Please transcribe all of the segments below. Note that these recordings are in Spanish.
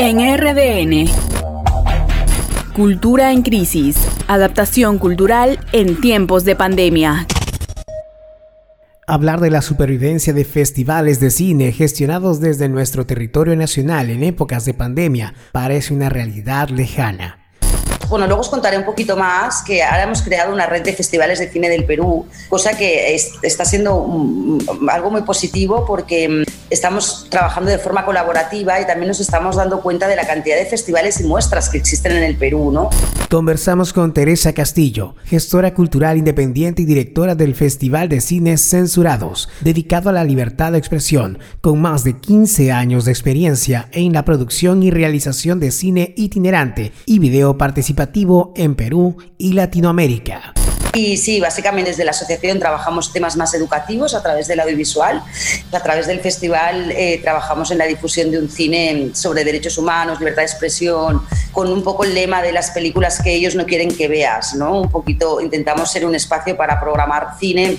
En RDN. Cultura en crisis. Adaptación cultural en tiempos de pandemia. Hablar de la supervivencia de festivales de cine gestionados desde nuestro territorio nacional en épocas de pandemia parece una realidad lejana. Bueno, luego os contaré un poquito más que ahora hemos creado una red de festivales de cine del Perú, cosa que está siendo algo muy positivo porque mm, estamos trabajando de forma colaborativa y también nos estamos dando cuenta de la cantidad de festivales y muestras que existen en el Perú, ¿no? Conversamos con Teresa Castillo, gestora cultural independiente y directora del Festival de Cines Censurados, dedicado a la libertad de expresión, con más de 15 años de experiencia en la producción y realización de cine itinerante y video participativo en Perú y Latinoamérica. Y sí, básicamente desde la asociación trabajamos temas más educativos a través del audiovisual. A través del festival eh, trabajamos en la difusión de un cine sobre derechos humanos, libertad de expresión, con un poco el lema de las películas que ellos no quieren que veas, ¿no? Un poquito intentamos ser un espacio para programar cine,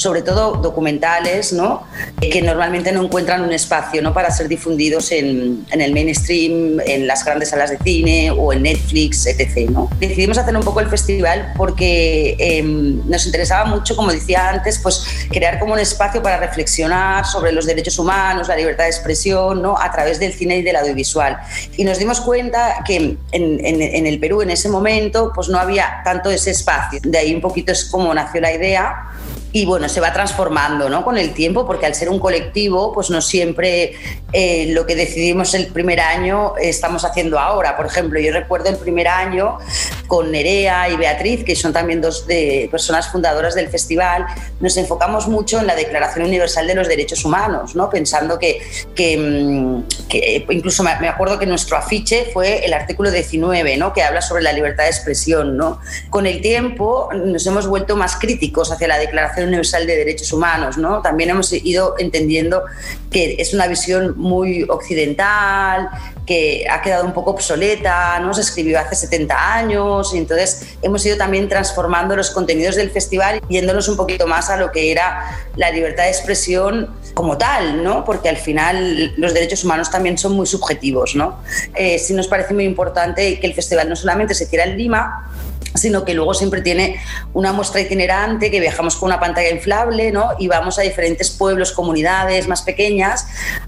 sobre todo documentales, ¿no? Que normalmente no encuentran un espacio, ¿no? Para ser difundidos en, en el mainstream, en las grandes salas de cine o en Netflix, etc. ¿no? Decidimos hacer un poco el festival porque Em, nos interesaba mucho, como decía antes, pues crear como un espacio para reflexionar sobre los derechos humanos, la libertad de expresión, ¿no? a través del cine y del audiovisual. Y nos dimos cuenta que en, en el Perú en ese momento pues no había tanto ese espacio. De ahí un poquito es como nació la idea y bueno, se va transformando ¿no? con el tiempo, porque al ser un colectivo, pues no siempre eh, lo que decidimos el primer año estamos haciendo ahora. Por ejemplo, yo recuerdo el primer año con Nerea y Beatriz, que son también dos de personas fundadoras del festival, nos enfocamos mucho en la Declaración Universal de los Derechos Humanos, ¿no? pensando que, que, mm, incluso me acuerdo que nuestro afiche fue el artículo 19, ¿no? que habla sobre la libertad de expresión. ¿no? Con el tiempo nos hemos vuelto más críticos hacia la Declaración Universal de Derechos Humanos, ¿no? También hemos ido entendiendo que es una visión muy occidental, que ha quedado un poco obsoleta, ¿no? Se escribió hace 70 años y entonces hemos ido también transformando los contenidos del festival yéndonos un poquito más a lo que era la libertad de expresión como tal, ¿no? Porque al final los derechos humanos también son muy subjetivos, ¿no? Eh, sí nos parece muy importante que el festival no solamente se quiera en Lima, sino que luego siempre tiene una muestra itinerante que viajamos con una pantalla inflable ¿no? y vamos a diferentes pueblos, comunidades más pequeñas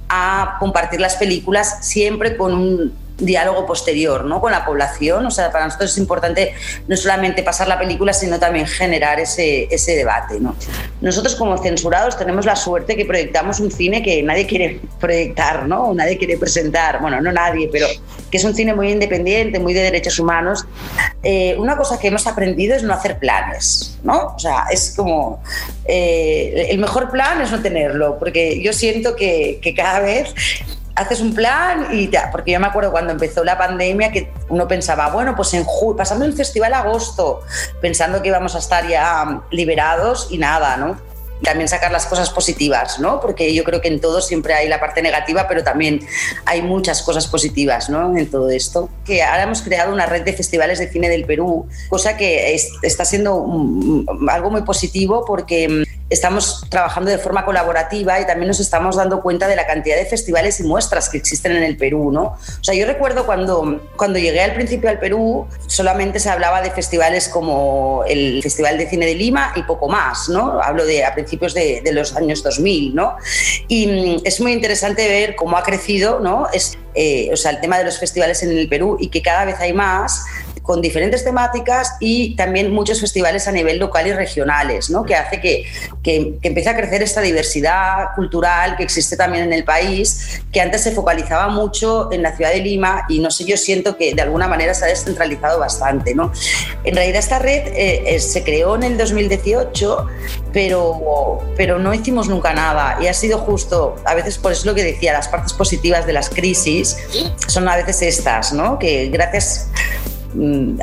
a compartir las películas siempre con un diálogo posterior ¿no? con la población. O sea, para nosotros es importante no solamente pasar la película, sino también generar ese, ese debate. ¿no? Nosotros como censurados tenemos la suerte que proyectamos un cine que nadie quiere proyectar, ¿no? nadie quiere presentar, bueno, no nadie, pero que es un cine muy independiente, muy de derechos humanos. Eh, una cosa que hemos aprendido es no hacer planes, ¿no? O sea, es como eh, el mejor plan es no tenerlo, porque yo siento que, que cada vez haces un plan y ya, porque yo me acuerdo cuando empezó la pandemia que uno pensaba, bueno, pues en pasando el festival agosto, pensando que íbamos a estar ya liberados y nada, ¿no? También sacar las cosas positivas, ¿no? Porque yo creo que en todo siempre hay la parte negativa, pero también hay muchas cosas positivas, ¿no? En todo esto. Que ahora hemos creado una red de festivales de cine del Perú, cosa que está siendo algo muy positivo porque estamos trabajando de forma colaborativa y también nos estamos dando cuenta de la cantidad de festivales y muestras que existen en el Perú, ¿no? O sea, yo recuerdo cuando, cuando llegué al principio al Perú, solamente se hablaba de festivales como el Festival de Cine de Lima y poco más, ¿no? Hablo de a principios de, de los años 2000, ¿no? Y mm, es muy interesante ver cómo ha crecido, ¿no? Es, eh, o sea, el tema de los festivales en el Perú y que cada vez hay más con diferentes temáticas y también muchos festivales a nivel local y regionales, ¿no? que hace que, que, empiece a crecer esta diversidad cultural que existe también en el país, que antes se focalizaba mucho en la ciudad de Lima y no sé, yo siento que de alguna manera se ha descentralizado bastante. ¿no? En realidad esta red eh, eh, se creó en el 2018, pero, pero no hicimos nunca nada y ha sido justo, a veces por eso lo que decía, las partes positivas de las crisis son a veces estas, ¿no? que gracias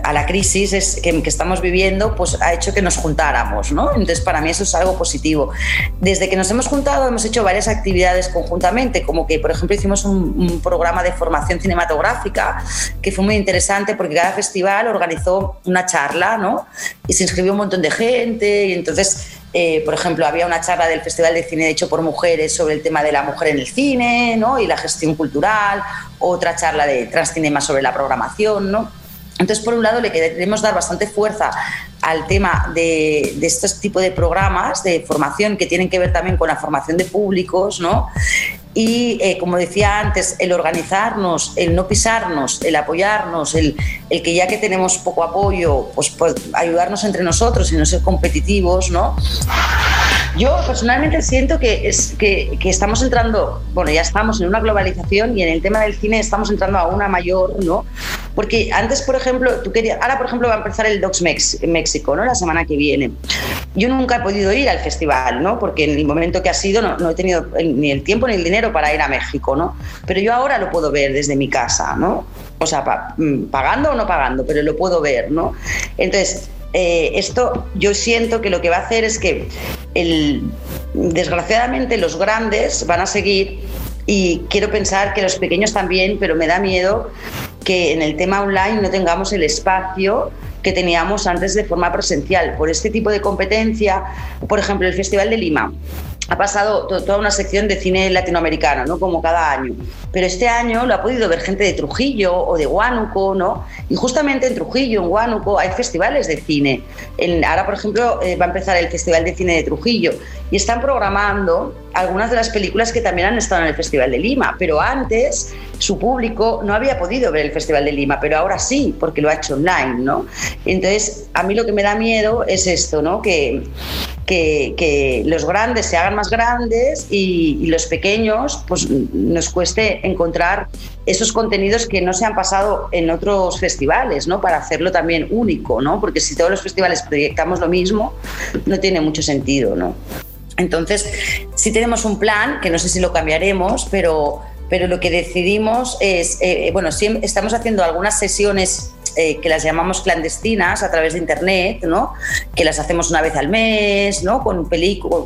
a la crisis que, estamos viviendo, pues ha hecho que nos juntáramos, ¿no? Entonces, para mí eso es algo positivo. Desde que nos hemos juntado, hemos hecho varias actividades conjuntamente, como que, por ejemplo, hicimos un, programa de formación cinematográfica que fue muy interesante porque cada festival organizó una charla, ¿no? Y se inscribió un montón de gente y entonces eh, por ejemplo, había una charla del Festival de Cine hecho por mujeres sobre el tema de la mujer en el cine ¿no? y la gestión cultural, otra charla de Transcinema sobre la programación. ¿no? Entonces, por un lado, le queremos dar bastante fuerza al tema de, de estos tipos de programas de formación que tienen que ver también con la formación de públicos, ¿no? Y eh, como decía antes, el organizarnos, el no pisarnos, el apoyarnos, el, el, que ya que tenemos poco apoyo, pues, pues ayudarnos entre nosotros y no ser competitivos, ¿no? Yo personalmente siento que, es, que, que, estamos entrando, bueno, ya estamos en una globalización y en el tema del cine estamos entrando a una mayor, ¿no? Porque antes, por ejemplo, tú querías, ahora por ejemplo va a empezar el Docs Mex, México, ¿no? La semana que viene. Yo nunca he podido ir al festival, ¿no? Porque en el momento que ha sido no, no he tenido ni el tiempo ni el dinero para ir a México, ¿no? Pero yo ahora lo puedo ver desde mi casa, ¿no? O sea, pa, mm, pagando o no pagando, pero lo puedo ver, ¿no? Entonces, eh, esto yo siento que lo que va a hacer es que el, desgraciadamente los grandes van a seguir y quiero pensar que los pequeños también, pero me da miedo que en el tema online no tengamos el espacio que teníamos antes de forma presencial. Por este tipo de competencia, por ejemplo, el Festival de Lima ha pasado toda una sección de cine latinoamericano, ¿no? Como cada año. Pero este año lo ha podido ver gente de Trujillo o de Huánuco, ¿no? Y justamente en Trujillo, en Huánuco, hay festivales de cine. En, ahora, por ejemplo, eh, va a empezar el Festival de Cine de Trujillo y están programando algunas de las películas que también han estado en el Festival de Lima, pero antes su público no había podido ver el Festival de Lima, pero ahora sí, porque lo ha hecho online, ¿no? Entonces, a mí lo que me da miedo es esto, ¿no? Que, que, los grandes se hagan más grandes y, y, los pequeños, pues nos cueste encontrar esos contenidos que no se han pasado en otros festivales, ¿no? Para hacerlo también único, ¿no? Porque si todos los festivales proyectamos lo mismo, no tiene mucho sentido, ¿no? Entonces, sí tenemos un plan, que no sé si lo cambiaremos, pero, pero lo que decidimos es, eh, bueno, sí estamos haciendo algunas sesiones eh, que las llamamos clandestinas a través de internet, ¿no? Que las hacemos una vez al mes, ¿no? Con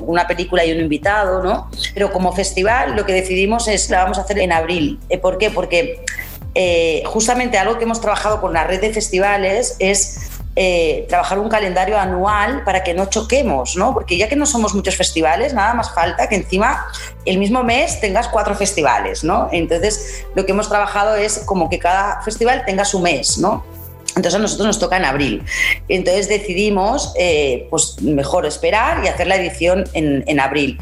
una película y un invitado, ¿no? Pero como festival lo que decidimos es la vamos a hacer en abril. Eh, ¿Por qué? Porque eh, justamente algo que hemos trabajado con la red de festivales es eh, trabajar un calendario anual para que no choquemos, ¿no? Porque ya que no somos muchos festivales, nada más falta que encima el mismo mes tengas cuatro festivales, ¿no? Entonces, lo que hemos trabajado es como que cada festival tenga su mes, ¿no? Entonces a nosotros nos toca en abril. Entonces decidimos, eh, pues mejor esperar y hacer la edición en, en abril.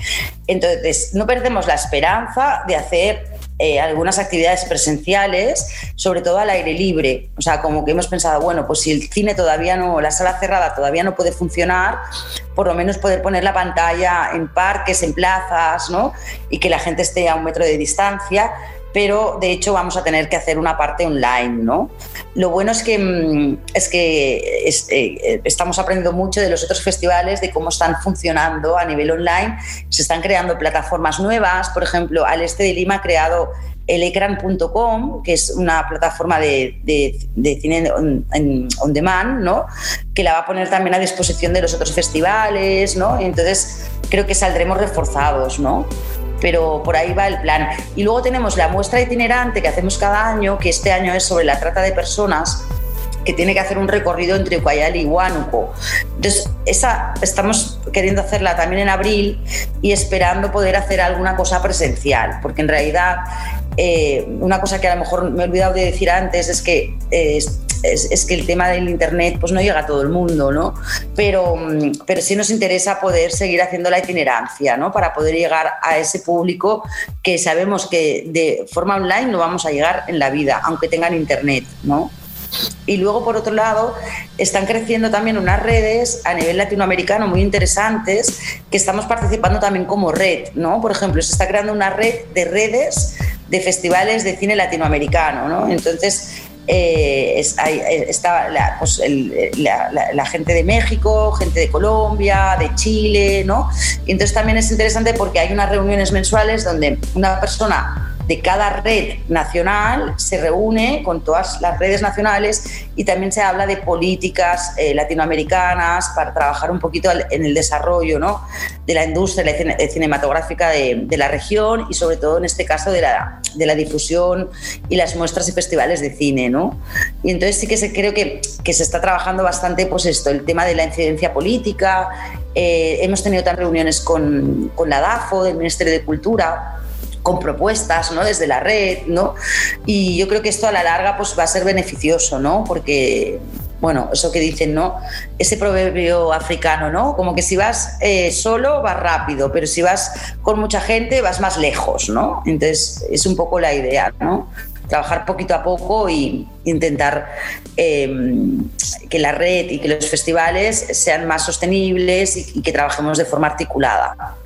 Entonces no perdemos la esperanza de hacer eh, algunas actividades presenciales, sobre todo al aire libre. O sea, como que hemos pensado, bueno, pues si el cine todavía no, la sala cerrada todavía no puede funcionar, por lo menos poder poner la pantalla en parques, en plazas, ¿no? Y que la gente esté a un metro de distancia pero de hecho vamos a tener que hacer una parte online, ¿no? Lo bueno es que, mm, es que eh, estamos aprendiendo mucho de los otros festivales, de cómo están funcionando a nivel online. Se están creando plataformas nuevas, por ejemplo, al este de Lima ha creado elecran.com, que es una plataforma de, de, cine on, on, demand, ¿no? que la va a poner también a disposición de los otros festivales, ¿no? y entonces creo que saldremos reforzados. ¿no? Pero por ahí va el plan. Y luego tenemos la muestra itinerante que hacemos cada año, que este año es sobre la trata de personas que tiene que hacer un recorrido entre Ucayali y Huánuco. Entonces, esa estamos queriendo hacerla también en abril y esperando poder hacer alguna cosa presencial, porque en realidad eh, una cosa que a lo mejor me he olvidado de decir antes es que eh, es, es, que el tema del Internet pues no llega a todo el mundo, ¿no? Pero, mm, pero sí nos interesa poder seguir haciendo la itinerancia, ¿no? Para poder llegar a ese público que sabemos que de forma online no vamos a llegar en la vida, aunque tengan Internet, ¿no? Y luego, por otro lado, están creciendo también unas redes a nivel latinoamericano muy interesantes que estamos participando también como red, ¿no? Por ejemplo, se está creando una red de redes de festivales de cine latinoamericano, ¿no? Entonces, eh, eh, está la, pues la, la, la, gente de México, gente de Colombia, de Chile, ¿no? Y entonces también es interesante porque hay unas reuniones mensuales donde una persona de cada red nacional se reúne con todas las redes nacionales y también se habla de políticas eh, latinoamericanas para trabajar un poquito en el desarrollo ¿no? de la industria cinematográfica de, la región y sobre todo en este caso de la, de la difusión y las muestras y festivales de cine. ¿no? Y entonces sí que se, creo que, que se está trabajando bastante pues esto, el tema de la incidencia política, Eh, hemos tenido también reuniones con, con la DAFO, del Ministerio de Cultura, con propuestas, ¿no? Desde la red, ¿no? Y yo creo que esto a la larga pues va a ser beneficioso, ¿no? Porque bueno, eso que dicen, ¿no? Ese proverbio africano, ¿no? Como que si vas eh, solo vas rápido, pero si vas con mucha gente vas más lejos, ¿no? Entonces es un poco la idea, ¿no? Trabajar poquito a poco e intentar em, que la red y que los festivales sean más sostenibles y, y que trabajemos de forma articulada.